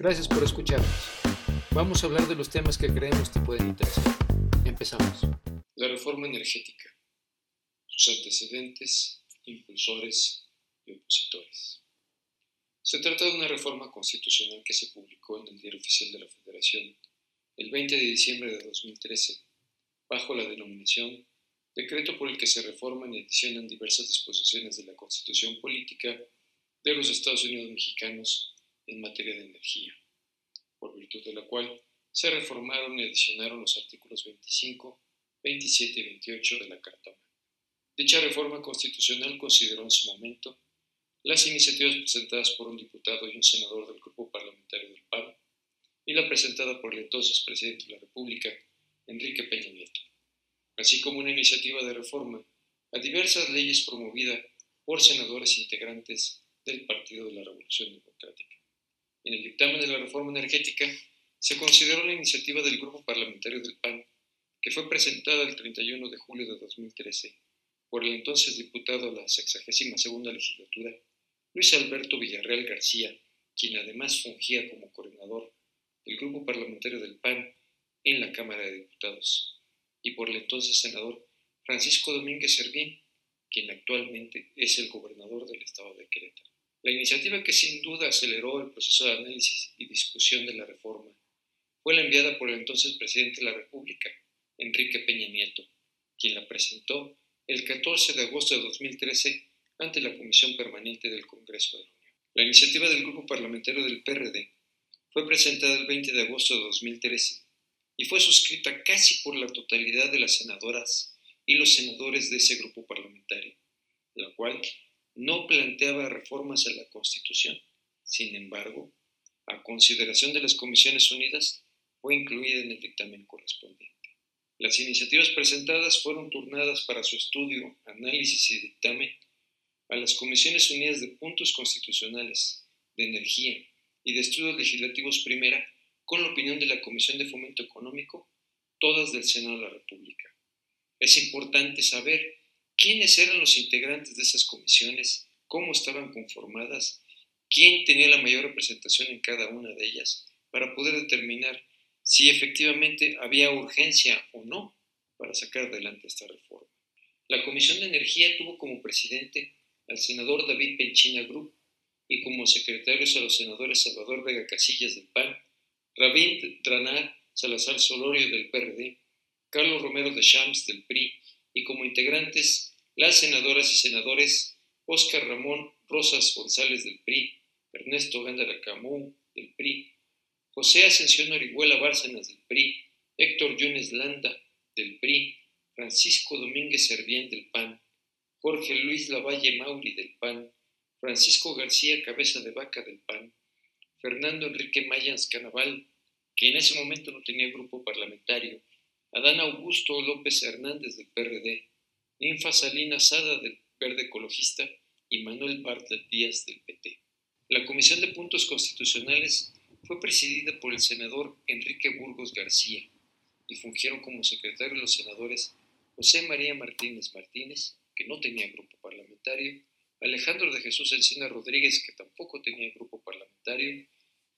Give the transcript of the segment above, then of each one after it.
Gracias por escucharnos. Vamos a hablar de los temas que creemos te pueden interesar. Empezamos. La reforma energética, sus antecedentes, impulsores y opositores. Se trata de una reforma constitucional que se publicó en el Diario Oficial de la Federación el 20 de diciembre de 2013, bajo la denominación Decreto por el que se reforman y adicionan diversas disposiciones de la Constitución Política de los Estados Unidos Mexicanos en materia de energía, por virtud de la cual se reformaron y adicionaron los artículos 25, 27 y 28 de la Carta Dicha reforma constitucional consideró en su momento las iniciativas presentadas por un diputado y un senador del grupo parlamentario del PAN y la presentada por el entonces presidente de la República, Enrique Peña Nieto, así como una iniciativa de reforma a diversas leyes promovida por senadores integrantes del Partido de la Revolución Democrática. En el dictamen de la reforma energética se consideró la iniciativa del grupo parlamentario del PAN, que fue presentada el 31 de julio de 2013 por el entonces diputado a la 62 legislatura, Luis Alberto Villarreal García, quien además fungía como coordinador del grupo parlamentario del PAN en la Cámara de Diputados, y por el entonces senador Francisco Domínguez Servín, quien actualmente es el gobernador del estado de Querétaro. La iniciativa que sin duda aceleró el proceso de análisis y discusión de la reforma fue la enviada por el entonces presidente de la República, Enrique Peña Nieto, quien la presentó el 14 de agosto de 2013 ante la Comisión Permanente del Congreso de la Unión. La iniciativa del Grupo Parlamentario del PRD fue presentada el 20 de agosto de 2013 y fue suscrita casi por la totalidad de las senadoras y los senadores de ese grupo parlamentario, la cual no planteaba reformas a la Constitución. Sin embargo, a consideración de las Comisiones Unidas, fue incluida en el dictamen correspondiente. Las iniciativas presentadas fueron turnadas para su estudio, análisis y dictamen a las Comisiones Unidas de Puntos Constitucionales, de Energía y de Estudios Legislativos Primera, con la opinión de la Comisión de Fomento Económico, todas del Senado de la República. Es importante saber quiénes eran los integrantes de esas comisiones, cómo estaban conformadas, quién tenía la mayor representación en cada una de ellas, para poder determinar si efectivamente había urgencia o no para sacar adelante esta reforma. La Comisión de Energía tuvo como presidente al senador David Penchina Group y como secretarios a los senadores Salvador Vega Casillas del PAN, Rabín Dranar Salazar Solorio del PRD, Carlos Romero de Shams del PRI y como integrantes las senadoras y senadores Óscar Ramón Rosas González del PRI, Ernesto Gándara Camú del PRI, José Ascensión Orihuela Bárcenas del PRI, Héctor Yunes Landa del PRI, Francisco Domínguez Servién del PAN, Jorge Luis Lavalle Mauri del PAN, Francisco García Cabeza de Vaca del PAN, Fernando Enrique Mayans Canaval, que en ese momento no tenía grupo parlamentario, Adán Augusto López Hernández del PRD, Ninfa Salina Sada del Verde Ecologista y Manuel Bartlett Díaz del PT. La Comisión de Puntos Constitucionales fue presidida por el senador Enrique Burgos García y fungieron como secretario los senadores José María Martínez Martínez, que no tenía grupo parlamentario, Alejandro de Jesús Encina Rodríguez, que tampoco tenía grupo parlamentario,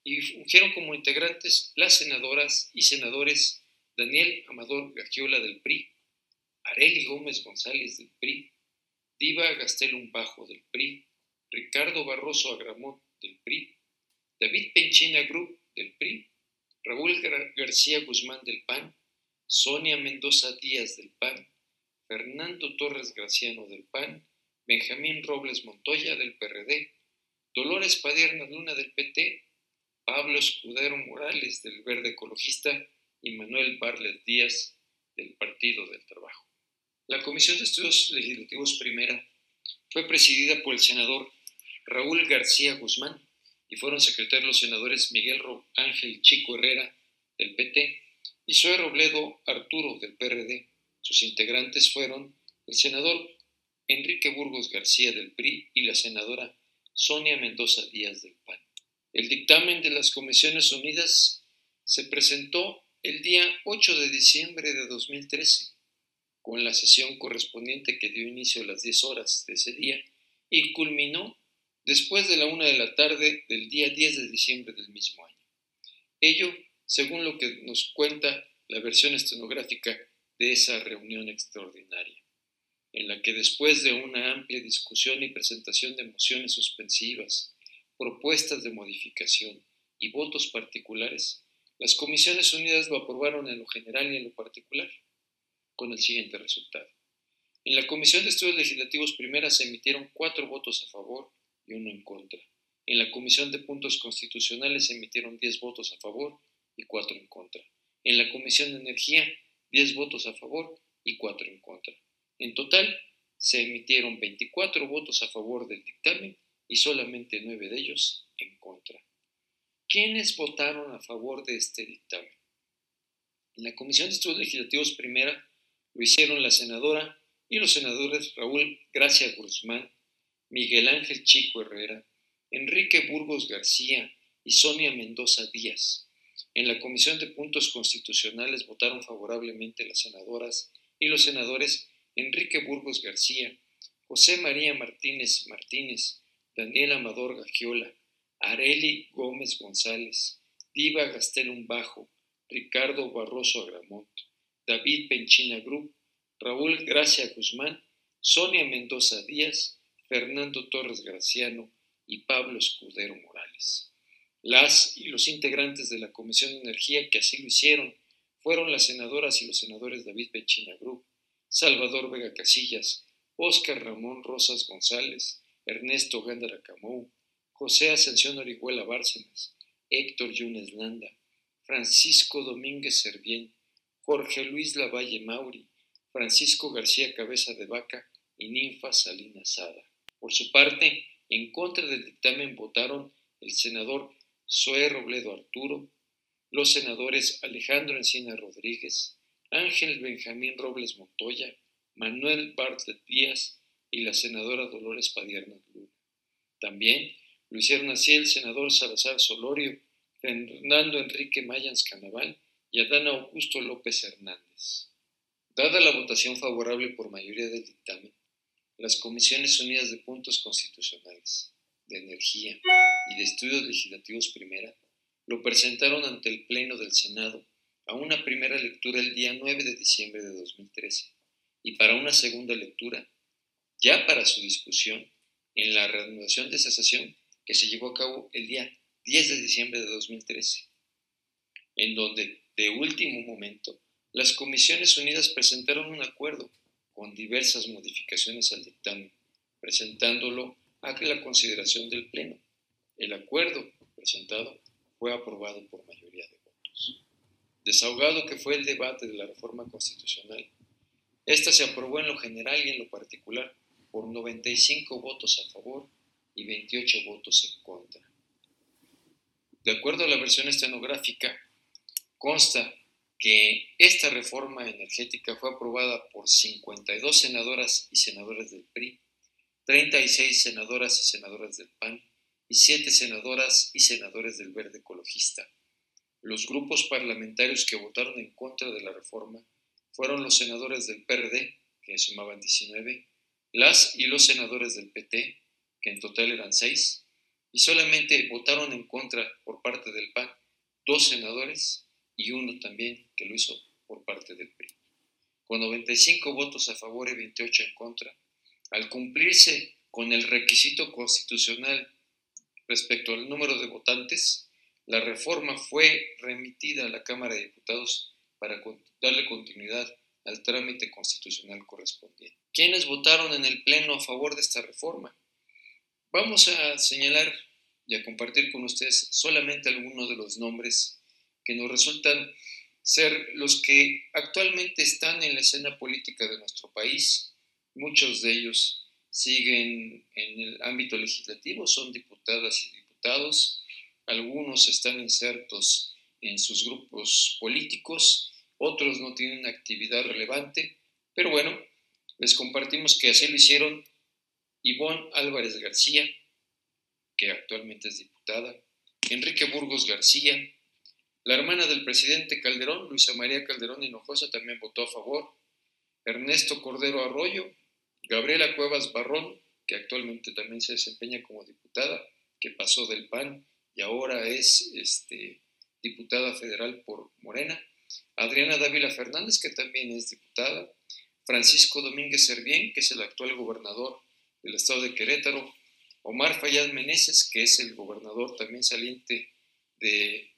y fungieron como integrantes las senadoras y senadores Daniel Amador Gagiola del PRI, Areli Gómez González del PRI, Diva Gastelum Bajo del PRI, Ricardo Barroso Agramont del PRI, David Penchina Group del PRI, Raúl García Guzmán del PAN, Sonia Mendoza Díaz del PAN, Fernando Torres Graciano del PAN, Benjamín Robles Montoya del PRD, Dolores Padierna Luna del PT, Pablo Escudero Morales del Verde Ecologista y Manuel Barlet Díaz del Partido del Trabajo. La Comisión de Estudios Legislativos Primera fue presidida por el senador Raúl García Guzmán y fueron secretarios los senadores Miguel Ángel Chico Herrera del PT y Zoe Robledo Arturo del PRD. Sus integrantes fueron el senador Enrique Burgos García del PRI y la senadora Sonia Mendoza Díaz del PAN. El dictamen de las Comisiones Unidas se presentó el día 8 de diciembre de 2013 con la sesión correspondiente que dio inicio a las 10 horas de ese día y culminó después de la una de la tarde del día 10 de diciembre del mismo año. Ello según lo que nos cuenta la versión estenográfica de esa reunión extraordinaria, en la que después de una amplia discusión y presentación de mociones suspensivas, propuestas de modificación y votos particulares, las Comisiones Unidas lo aprobaron en lo general y en lo particular, con el siguiente resultado. En la Comisión de Estudios Legislativos Primera se emitieron cuatro votos a favor y uno en contra. En la Comisión de Puntos Constitucionales se emitieron diez votos a favor y cuatro en contra. En la Comisión de Energía, diez votos a favor y cuatro en contra. En total, se emitieron 24 votos a favor del dictamen y solamente nueve de ellos en contra. ¿Quiénes votaron a favor de este dictamen? En la Comisión de Estudios Legislativos Primera lo hicieron la senadora y los senadores Raúl Gracia Guzmán, Miguel Ángel Chico Herrera, Enrique Burgos García y Sonia Mendoza Díaz. En la Comisión de Puntos Constitucionales votaron favorablemente las senadoras y los senadores Enrique Burgos García, José María Martínez Martínez, Daniel Amador Gagiola, Areli Gómez González, Diva Gastelum Bajo, Ricardo Barroso Agramont, David Penchina Group, Raúl Gracia Guzmán, Sonia Mendoza Díaz, Fernando Torres Graciano y Pablo Escudero Morales. Las y los integrantes de la Comisión de Energía que así lo hicieron fueron las senadoras y los senadores David Pechina Group, Salvador Vega Casillas, Óscar Ramón Rosas González, Ernesto Gándara Camou, José Ascensión Orihuela Bárcenas, Héctor Yunes Landa, Francisco Domínguez Servién, Jorge Luis Lavalle Mauri, Francisco García Cabeza de Vaca y Ninfa Salina Sada. Por su parte, en contra del dictamen votaron el senador Zoé Robledo Arturo, los senadores Alejandro Encina Rodríguez, Ángel Benjamín Robles Montoya, Manuel Bartlett Díaz y la senadora Dolores Padierna Luna. También lo hicieron así el senador Salazar Solorio, Fernando Enrique Mayans Canaval y Adán Augusto López Hernández. Dada la votación favorable por mayoría del dictamen, las Comisiones Unidas de Puntos Constitucionales, de Energía y de Estudios Legislativos Primera lo presentaron ante el Pleno del Senado a una primera lectura el día 9 de diciembre de 2013 y para una segunda lectura, ya para su discusión, en la reanudación de esa sesión que se llevó a cabo el día 10 de diciembre de 2013, en donde, de último momento, las Comisiones Unidas presentaron un acuerdo con diversas modificaciones al dictamen, presentándolo a la consideración del Pleno. El acuerdo presentado fue aprobado por mayoría de votos. Desahogado que fue el debate de la reforma constitucional, esta se aprobó en lo general y en lo particular por 95 votos a favor y 28 votos en contra. De acuerdo a la versión estenográfica, consta que esta reforma energética fue aprobada por 52 senadoras y senadores del PRI, 36 senadoras y senadoras del PAN y 7 senadoras y senadores del Verde Ecologista. Los grupos parlamentarios que votaron en contra de la reforma fueron los senadores del PRD, que sumaban 19, las y los senadores del PT, que en total eran 6, y solamente votaron en contra por parte del PAN dos senadores y uno también que lo hizo por parte del PRI. Con 95 votos a favor y 28 en contra, al cumplirse con el requisito constitucional respecto al número de votantes, la reforma fue remitida a la Cámara de Diputados para darle continuidad al trámite constitucional correspondiente. ¿Quiénes votaron en el Pleno a favor de esta reforma? Vamos a señalar y a compartir con ustedes solamente algunos de los nombres que nos resultan ser los que actualmente están en la escena política de nuestro país. Muchos de ellos siguen en el ámbito legislativo, son diputadas y diputados, algunos están insertos en sus grupos políticos, otros no tienen actividad relevante, pero bueno, les compartimos que así lo hicieron Ivonne Álvarez García, que actualmente es diputada, Enrique Burgos García, la hermana del presidente Calderón, Luisa María Calderón Hinojosa, también votó a favor. Ernesto Cordero Arroyo, Gabriela Cuevas Barrón, que actualmente también se desempeña como diputada, que pasó del PAN y ahora es este, diputada federal por Morena, Adriana Dávila Fernández, que también es diputada, Francisco Domínguez Servién, que es el actual gobernador del estado de Querétaro, Omar Fayad Meneses, que es el gobernador también saliente de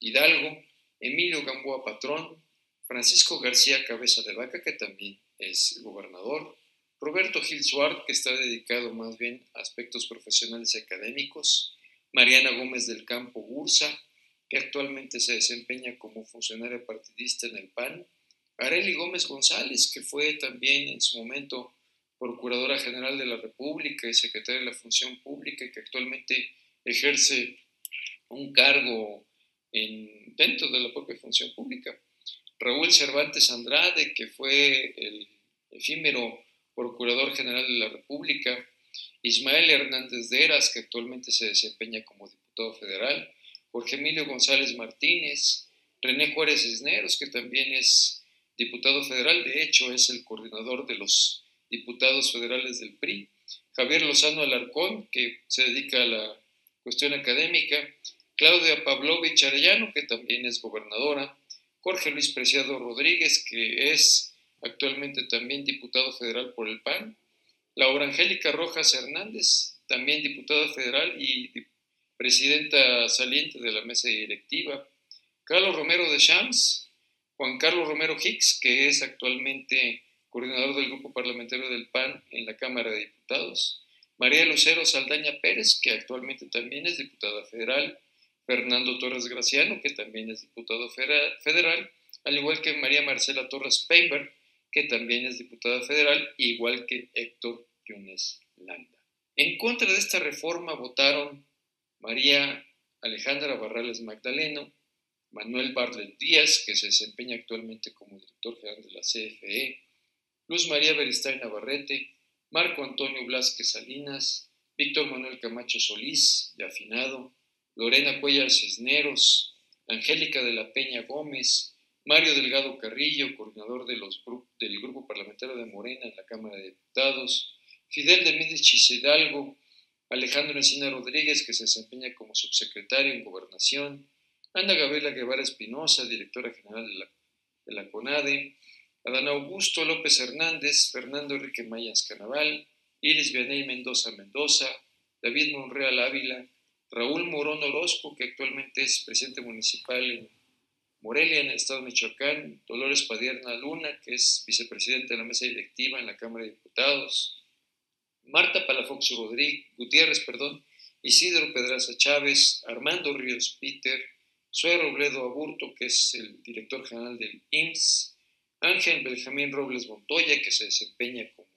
Hidalgo, Emilio Gamboa Patrón, Francisco García Cabeza de Vaca, que también es gobernador, Roberto Gil Suárez, que está dedicado más bien a aspectos profesionales y académicos, Mariana Gómez del Campo Bursa, que actualmente se desempeña como funcionaria partidista en el PAN, Areli Gómez González, que fue también en su momento Procuradora General de la República y Secretaria de la Función Pública que actualmente ejerce un cargo en, dentro de la propia función pública. Raúl Cervantes Andrade, que fue el efímero Procurador General de la República, Ismael Hernández de Eras, que actualmente se desempeña como diputado federal, Jorge Emilio González Martínez, René Juárez Cisneros, que también es diputado federal, de hecho es el coordinador de los diputados federales del PRI, Javier Lozano Alarcón, que se dedica a la cuestión académica, Claudia Pavlovich Arellano, que también es gobernadora, Jorge Luis Preciado Rodríguez, que es actualmente también diputado federal por el PAN, Laura Angélica Rojas Hernández, también diputada federal y presidenta saliente de la mesa directiva, Carlos Romero de Shams, Juan Carlos Romero Hicks, que es actualmente coordinador del grupo parlamentario del PAN en la Cámara de Diputados, María Lucero Saldaña Pérez, que actualmente también es diputada federal, Fernando Torres Graciano, que también es diputado federal, al igual que María Marcela Torres Peinberg, que también es diputada federal, igual que Héctor Yunes Landa. En contra de esta reforma votaron María Alejandra Barrales Magdaleno, Manuel Barlet Díaz, que se desempeña actualmente como director general de la CFE, Luz María Beristain Navarrete, Marco Antonio Blasquez Salinas, Víctor Manuel Camacho Solís, de Afinado, Lorena Cuellar Cisneros, Angélica de la Peña Gómez, Mario Delgado Carrillo, coordinador del Grupo Parlamentario de Morena en la Cámara de Diputados, Fidel de Médicis Hidalgo, Alejandro Encina Rodríguez, que se desempeña como subsecretario en Gobernación, Ana Gabriela Guevara Espinosa, directora general de la, de la CONADE, Adán Augusto López Hernández, Fernando Enrique Mayas Canaval, Iris Vianey Mendoza Mendoza, David Monreal Ávila, Raúl Morón Orozco, que actualmente es presidente municipal en Morelia, en el estado de Michoacán, Dolores Padierna Luna, que es vicepresidente de la mesa directiva en la Cámara de Diputados, Marta Palafox Rodríguez, Gutiérrez, perdón, Isidro Pedraza Chávez, Armando Ríos Peter, Suero Robledo Aburto, que es el director general del IMSS, Ángel Benjamín Robles Montoya, que se desempeña como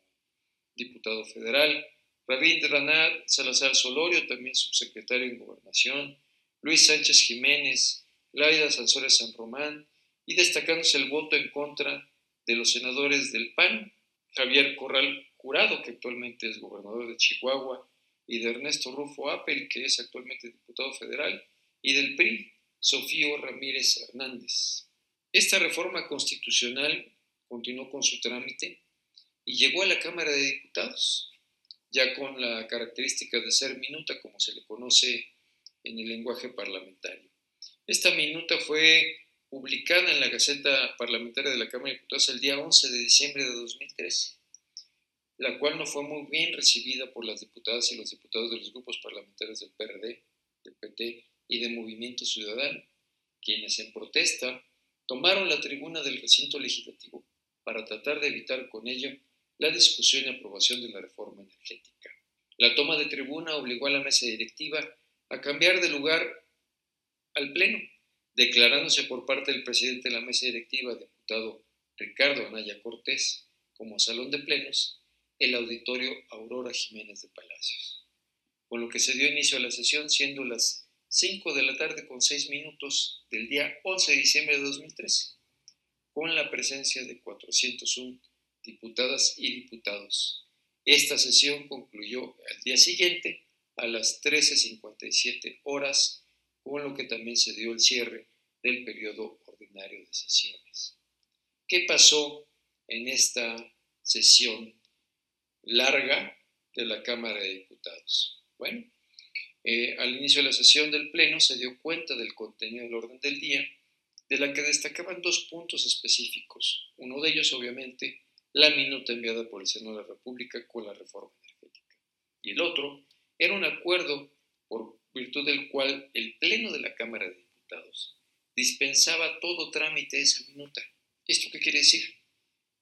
diputado federal, Ranat Salazar Solorio, también subsecretario en Gobernación, Luis Sánchez Jiménez, Laida Sansores San Román, y destacándose el voto en contra de los senadores del PAN, Javier Corral Jurado, que actualmente es gobernador de Chihuahua, y de Ernesto Rufo Apel, que es actualmente diputado federal, y del PRI, Sofío Ramírez Hernández. Esta reforma constitucional continuó con su trámite y llegó a la Cámara de Diputados, ya con la característica de ser minuta, como se le conoce en el lenguaje parlamentario. Esta minuta fue publicada en la Gaceta Parlamentaria de la Cámara de Diputados el día 11 de diciembre de 2013, la cual no fue muy bien recibida por las diputadas y los diputados de los grupos parlamentarios del PRD, del PT y de Movimiento Ciudadano, quienes en protesta tomaron la tribuna del recinto legislativo para tratar de evitar con ello la discusión y aprobación de la reforma energética. La toma de tribuna obligó a la mesa directiva a cambiar de lugar al Pleno, declarándose por parte del presidente de la mesa directiva, diputado Ricardo Anaya Cortés, como salón de plenos, el auditorio Aurora Jiménez de Palacios, con lo que se dio inicio a la sesión siendo las 5 de la tarde con 6 minutos del día 11 de diciembre de 2013, con la presencia de 401 diputadas y diputados. Esta sesión concluyó al día siguiente a las 13.57 horas, con lo que también se dio el cierre del periodo ordinario de sesiones. ¿Qué pasó en esta sesión larga de la Cámara de Diputados? Bueno, eh, al inicio de la sesión del Pleno se dio cuenta del contenido del orden del día, de la que destacaban dos puntos específicos. Uno de ellos, obviamente, la minuta enviada por el Senado de la República con la reforma energética. Y el otro era un acuerdo por virtud del cual el Pleno de la Cámara de Diputados dispensaba todo trámite de esa minuta. ¿Esto qué quiere decir?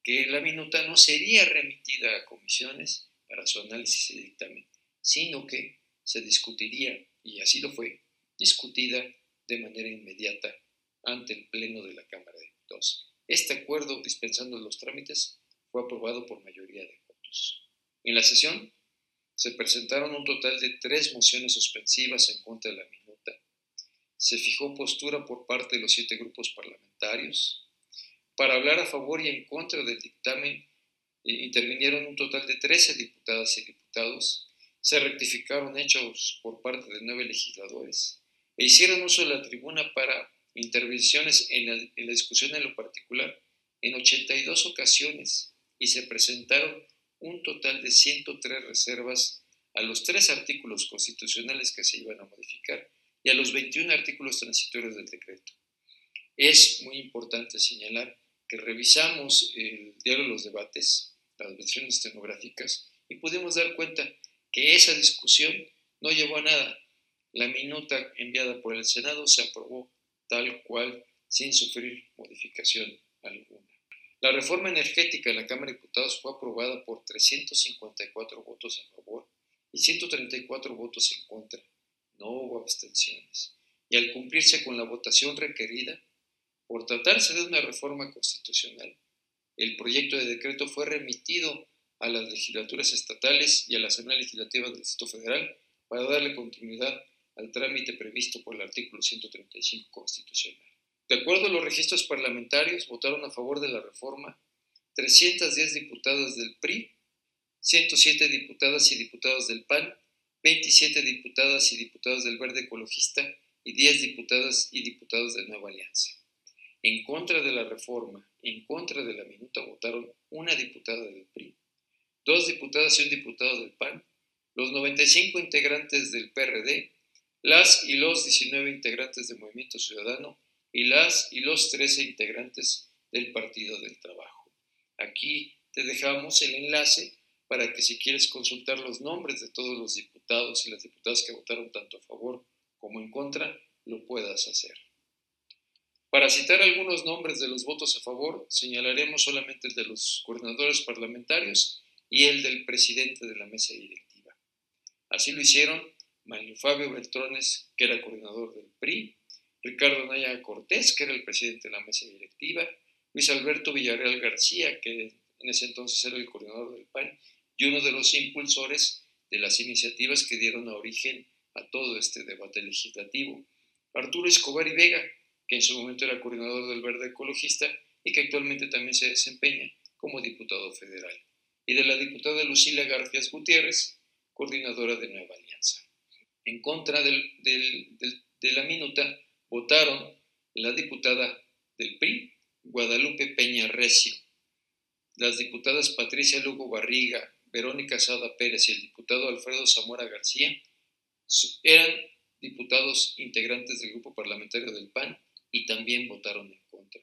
Que la minuta no sería remitida a comisiones para su análisis y dictamen, sino que se discutiría, y así lo fue, discutida de manera inmediata ante el Pleno de la Cámara de Diputados. Este acuerdo dispensando los trámites fue aprobado por mayoría de votos. En la sesión se presentaron un total de tres mociones suspensivas en contra de la minuta. Se fijó postura por parte de los siete grupos parlamentarios. Para hablar a favor y en contra del dictamen eh, intervinieron un total de 13 diputadas y diputados se rectificaron hechos por parte de nueve legisladores e hicieron uso de la tribuna para intervenciones en la, en la discusión en lo particular en 82 ocasiones y se presentaron un total de 103 reservas a los tres artículos constitucionales que se iban a modificar y a los 21 artículos transitorios del decreto. Es muy importante señalar que revisamos el diario de los debates, las versiones estenográficas, y pudimos dar cuenta que esa discusión no llevó a nada. La minuta enviada por el Senado se aprobó tal cual sin sufrir modificación alguna. La reforma energética en la Cámara de Diputados fue aprobada por 354 votos a favor y 134 votos en contra. No hubo abstenciones. Y al cumplirse con la votación requerida, por tratarse de una reforma constitucional, el proyecto de decreto fue remitido a las legislaturas estatales y a la Asamblea Legislativa del Distrito Federal para darle continuidad al trámite previsto por el artículo 135 constitucional. De acuerdo a los registros parlamentarios, votaron a favor de la reforma 310 diputadas del PRI, 107 diputadas y diputados del PAN, 27 diputadas y diputados del Verde Ecologista y 10 diputadas y diputados de Nueva Alianza. En contra de la reforma, en contra de la minuta, votaron una diputada del PRI, dos diputadas y un diputado del PAN, los 95 integrantes del PRD, las y los 19 integrantes del Movimiento Ciudadano y las y los 13 integrantes del Partido del Trabajo. Aquí te dejamos el enlace para que si quieres consultar los nombres de todos los diputados y las diputadas que votaron tanto a favor como en contra, lo puedas hacer. Para citar algunos nombres de los votos a favor, señalaremos solamente el de los coordinadores parlamentarios y el del presidente de la mesa directiva. Así lo hicieron Mario Fabio Beltrones, que era coordinador del PRI, Ricardo Naya Cortés, que era el presidente de la mesa directiva, Luis Alberto Villarreal García, que en ese entonces era el coordinador del PAN, y uno de los impulsores de las iniciativas que dieron origen a todo este debate legislativo, Arturo Escobar y Vega, que en su momento era coordinador del Verde Ecologista y que actualmente también se desempeña como diputado federal y de la diputada Lucila Garfias Gutiérrez, coordinadora de Nueva Alianza. En contra de la minuta votaron la diputada del PRI, Guadalupe Peña Recio, las diputadas Patricia Lugo Barriga, Verónica Sada Pérez y el diputado Alfredo Zamora García eran diputados integrantes del grupo parlamentario del PAN y también votaron en contra.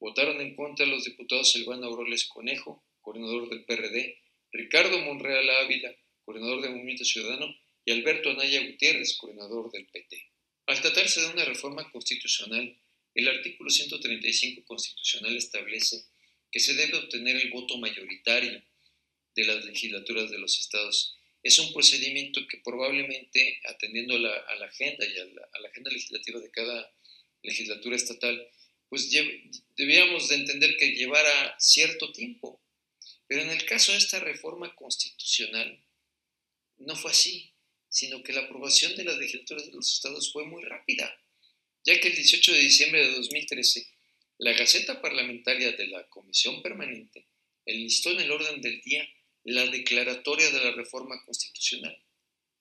Votaron en contra los diputados Silvana Auroles Conejo, coordinador del PRD, Ricardo Monreal Ávila, coordinador del Movimiento Ciudadano, y Alberto Anaya Gutiérrez, coordinador del PT. Al tratarse de una reforma constitucional, el artículo 135 constitucional establece que se debe obtener el voto mayoritario de las legislaturas de los estados. Es un procedimiento que probablemente, atendiendo a la, agenda y a la, agenda legislativa de cada legislatura estatal, pues debíamos de entender que llevara cierto tiempo. Pero en el caso de esta reforma constitucional, no fue así, sino que la aprobación de las legislaturas de los estados fue muy rápida, ya que el 18 de diciembre de 2013, la Gaceta Parlamentaria de la Comisión Permanente enlistó en el orden del día la declaratoria de la reforma constitucional,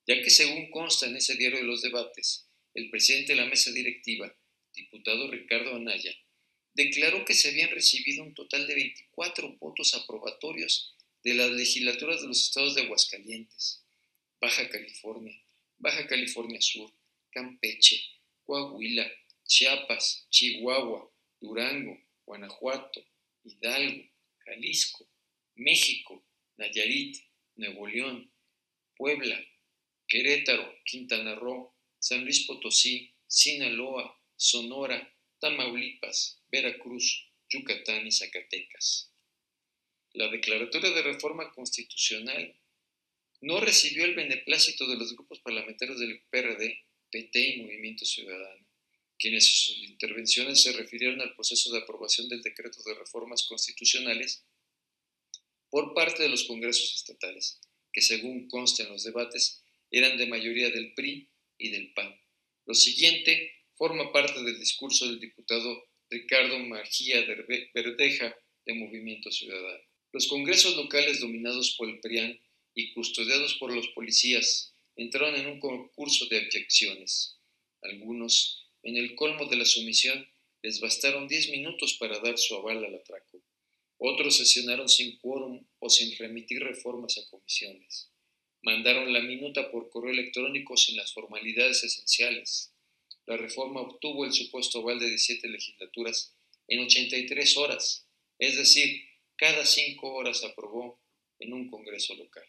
ya que según consta en ese diario de los debates, el presidente de la mesa directiva, diputado Ricardo Anaya, declaró que se habían recibido un total de 24 votos aprobatorios de las legislaturas de los estados de Aguascalientes, Baja California, Baja California Sur, Campeche, Coahuila, Chiapas, Chihuahua, Durango, Guanajuato, Hidalgo, Jalisco, México, Nayarit, Nuevo León, Puebla, Querétaro, Quintana Roo, San Luis Potosí, Sinaloa, Sonora, Tamaulipas, Veracruz, Yucatán y Zacatecas. La Declaratoria de Reforma Constitucional no recibió el beneplácito de los grupos parlamentarios del PRD, PT y Movimiento Ciudadano, quienes en sus intervenciones se refirieron al proceso de aprobación del decreto de reformas constitucionales por parte de los congresos estatales, que según consta en los debates, eran de mayoría del PRI y del PAN. Lo siguiente forma parte del discurso del diputado Ricardo Margía Verdeja de Movimiento Ciudadano. Los congresos locales dominados por el PRIAN y custodiados por los policías entraron en un concurso de objeciones. Algunos, en el colmo de la sumisión, les bastaron diez minutos para dar su aval al atraco. Otros sesionaron sin quórum o sin remitir reformas a comisiones. Mandaron la minuta por correo electrónico sin las formalidades esenciales. La reforma obtuvo el supuesto aval de 17 legislaturas en 83 horas, es decir, cada cinco horas aprobó en un Congreso local.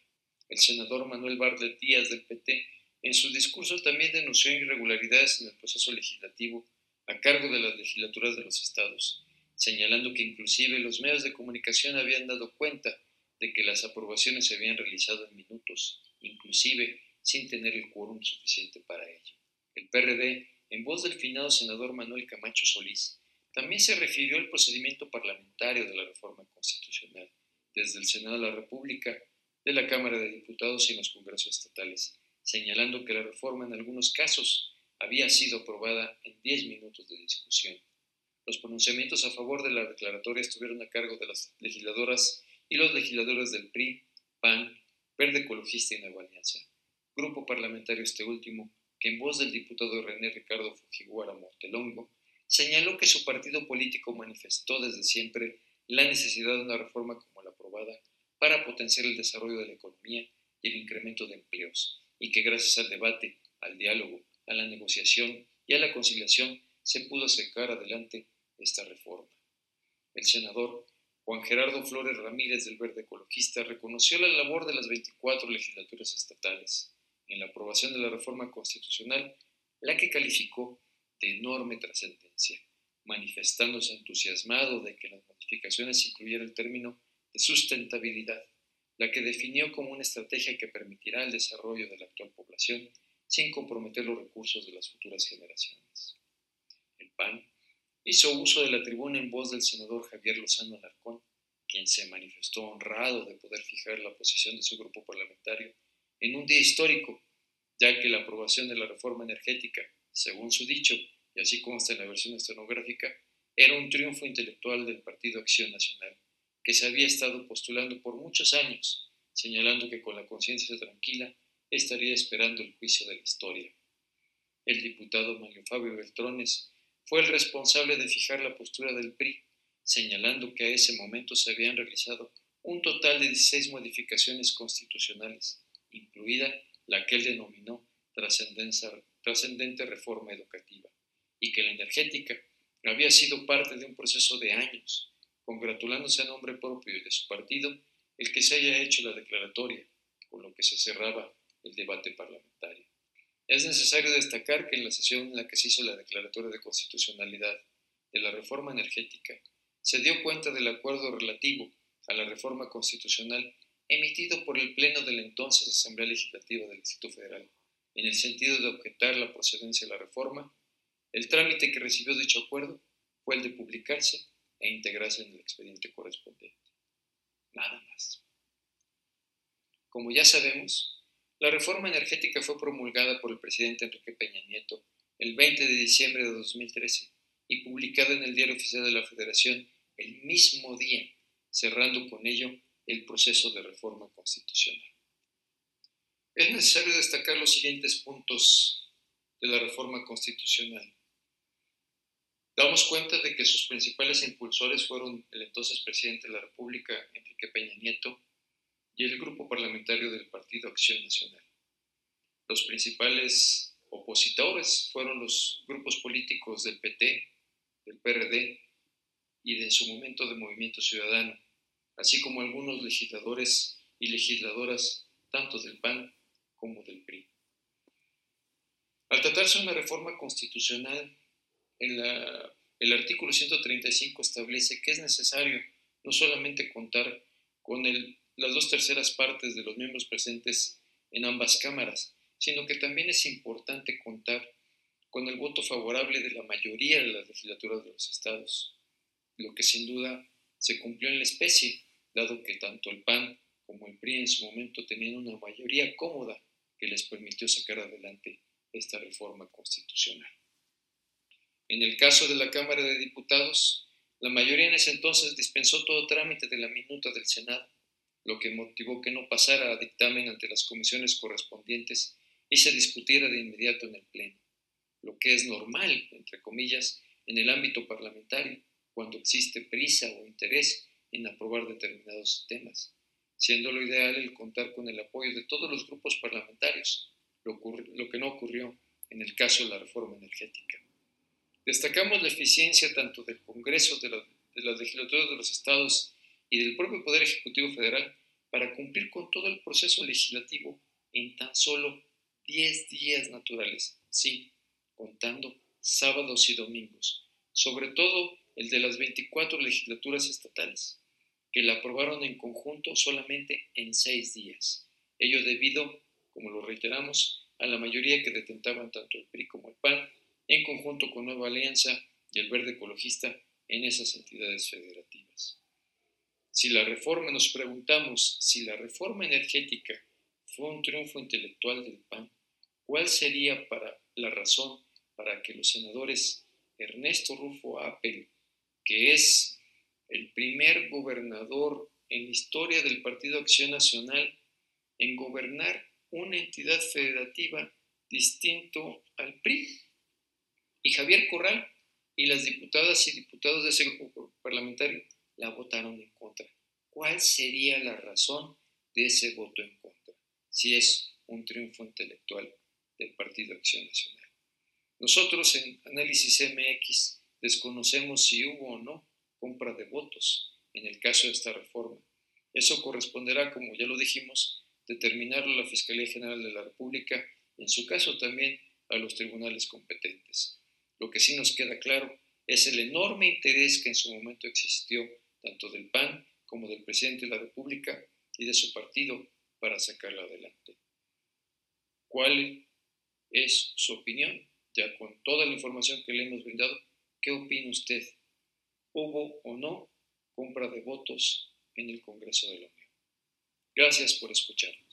El senador Manuel Bardet Díaz del PT en su discurso también denunció irregularidades en el proceso legislativo a cargo de las legislaturas de los estados señalando que inclusive los medios de comunicación habían dado cuenta de que las aprobaciones se habían realizado en minutos, inclusive sin tener el quórum suficiente para ello. El PRD, en voz del finado senador Manuel Camacho Solís, también se refirió al procedimiento parlamentario de la reforma constitucional, desde el Senado de la República, de la Cámara de Diputados y en los congresos estatales, señalando que la reforma en algunos casos había sido aprobada en diez minutos de discusión los pronunciamientos a favor de la declaratoria estuvieron a cargo de las legisladoras y los legisladores del PRI, PAN, Verde Ecologista y Nueva Alianza. Grupo parlamentario este último, que en voz del diputado René Ricardo Fujiguara Mortelongo, señaló que su partido político manifestó desde siempre la necesidad de una reforma como la aprobada para potenciar el desarrollo de la economía y el incremento de empleos, y que gracias al debate, al diálogo, a la negociación y a la conciliación se pudo sacar adelante esta reforma. El senador Juan Gerardo Flores Ramírez del Verde Ecologista reconoció la labor de las 24 legislaturas estatales en la aprobación de la reforma constitucional, la que calificó de enorme trascendencia, manifestándose entusiasmado de que las modificaciones incluyeran el término de sustentabilidad, la que definió como una estrategia que permitirá el desarrollo de la actual población sin comprometer los recursos de las futuras generaciones. El PAN hizo uso de la tribuna en voz del senador Javier Lozano Alarcón, quien se manifestó honrado de poder fijar la posición de su grupo parlamentario en un día histórico, ya que la aprobación de la reforma energética, según su dicho, y así consta en la versión estenográfica, era un triunfo intelectual del Partido Acción Nacional, que se había estado postulando por muchos años, señalando que con la conciencia tranquila estaría esperando el juicio de la historia. El diputado Mario Fabio Beltrones fue el responsable de fijar la postura del PRI, señalando que a ese momento se habían realizado un total de 16 modificaciones constitucionales, incluida la que él denominó trascendente reforma educativa, y que la energética había sido parte de un proceso de años, congratulándose a nombre propio y de su partido el que se haya hecho la declaratoria, con lo que se cerraba el debate parlamentario. Es necesario destacar que en la sesión en la que se hizo la declaratoria de constitucionalidad de la reforma energética, se dio cuenta del acuerdo relativo a la reforma constitucional emitido por el Pleno de la entonces Asamblea Legislativa del Distrito Federal, en el sentido de objetar la procedencia de la reforma, el trámite que recibió dicho acuerdo fue el de publicarse e integrarse en el expediente correspondiente. Nada más. Como ya sabemos, la reforma energética fue promulgada por el presidente Enrique Peña Nieto el 20 de diciembre de 2013 y publicada en el Diario Oficial de la Federación el mismo día, cerrando con ello el proceso de reforma constitucional. Es necesario destacar los siguientes puntos de la reforma constitucional. Damos cuenta de que sus principales impulsores fueron el entonces presidente de la República, Enrique Peña Nieto, y el grupo parlamentario del Partido Acción Nacional. Los principales opositores fueron los grupos políticos del PT, del PRD y de en su momento de Movimiento Ciudadano, así como algunos legisladores y legisladoras tanto del PAN como del PRI. Al tratarse de una reforma constitucional, el artículo 135 establece que es necesario no solamente contar con las dos terceras partes de los miembros presentes en ambas cámaras, sino que también es importante contar con el voto favorable de la mayoría de las legislaturas de los estados, lo que sin duda se cumplió en la especie, dado que tanto el PAN como el PRI en su momento tenían una mayoría cómoda que les permitió sacar adelante esta reforma constitucional. En el caso de la Cámara de Diputados, la mayoría en ese entonces dispensó todo trámite de la minuta del Senado, lo que motivó que no pasara a dictamen ante las comisiones correspondientes y se discutiera de inmediato en el Pleno, lo que es normal, entre comillas, en el ámbito parlamentario, cuando existe prisa o interés en aprobar determinados temas, siendo lo ideal el contar con el apoyo de todos los grupos parlamentarios, lo, que no ocurrió en el caso de la reforma energética. Destacamos la eficiencia tanto del Congreso, de, las legislaturas de los estados y del propio Poder Ejecutivo Federal para cumplir con todo el proceso legislativo en tan solo 10 días naturales, sí, contando sábados y domingos, sobre todo el de las 24 legislaturas estatales, que la aprobaron en conjunto solamente en seis días, ello debido como lo reiteramos, a la mayoría que detentaban tanto el PRI como el PAN, en conjunto con Nueva Alianza y el Verde Ecologista en esas entidades federativas. Si la reforma, nos preguntamos si la reforma energética fue un triunfo intelectual del PAN, ¿cuál sería para la razón para que los senadores Ernesto Rufo Appel, que es el primer gobernador en la historia del Partido Acción Nacional en gobernar una entidad federativa distinto al PRI. Y Javier Corral y las diputadas y diputados de ese grupo parlamentario la votaron en contra. ¿Cuál sería la razón de ese voto en contra? Si es un triunfo intelectual del Partido Acción Nacional. Nosotros en Análisis MX desconocemos si hubo o no compra de votos en el caso de esta reforma. Eso corresponderá, como ya lo dijimos, determinarlo a la Fiscalía General de la República en su caso también a los tribunales competentes. Que sí nos queda claro es el enorme interés que en su momento existió tanto del PAN como del presidente de la República y de su partido para sacarla adelante. ¿Cuál es su opinión? Ya con toda la información que le hemos brindado, ¿qué opina usted? ¿Hubo o no compra de votos en el Congreso de la Unión? Gracias por escucharnos.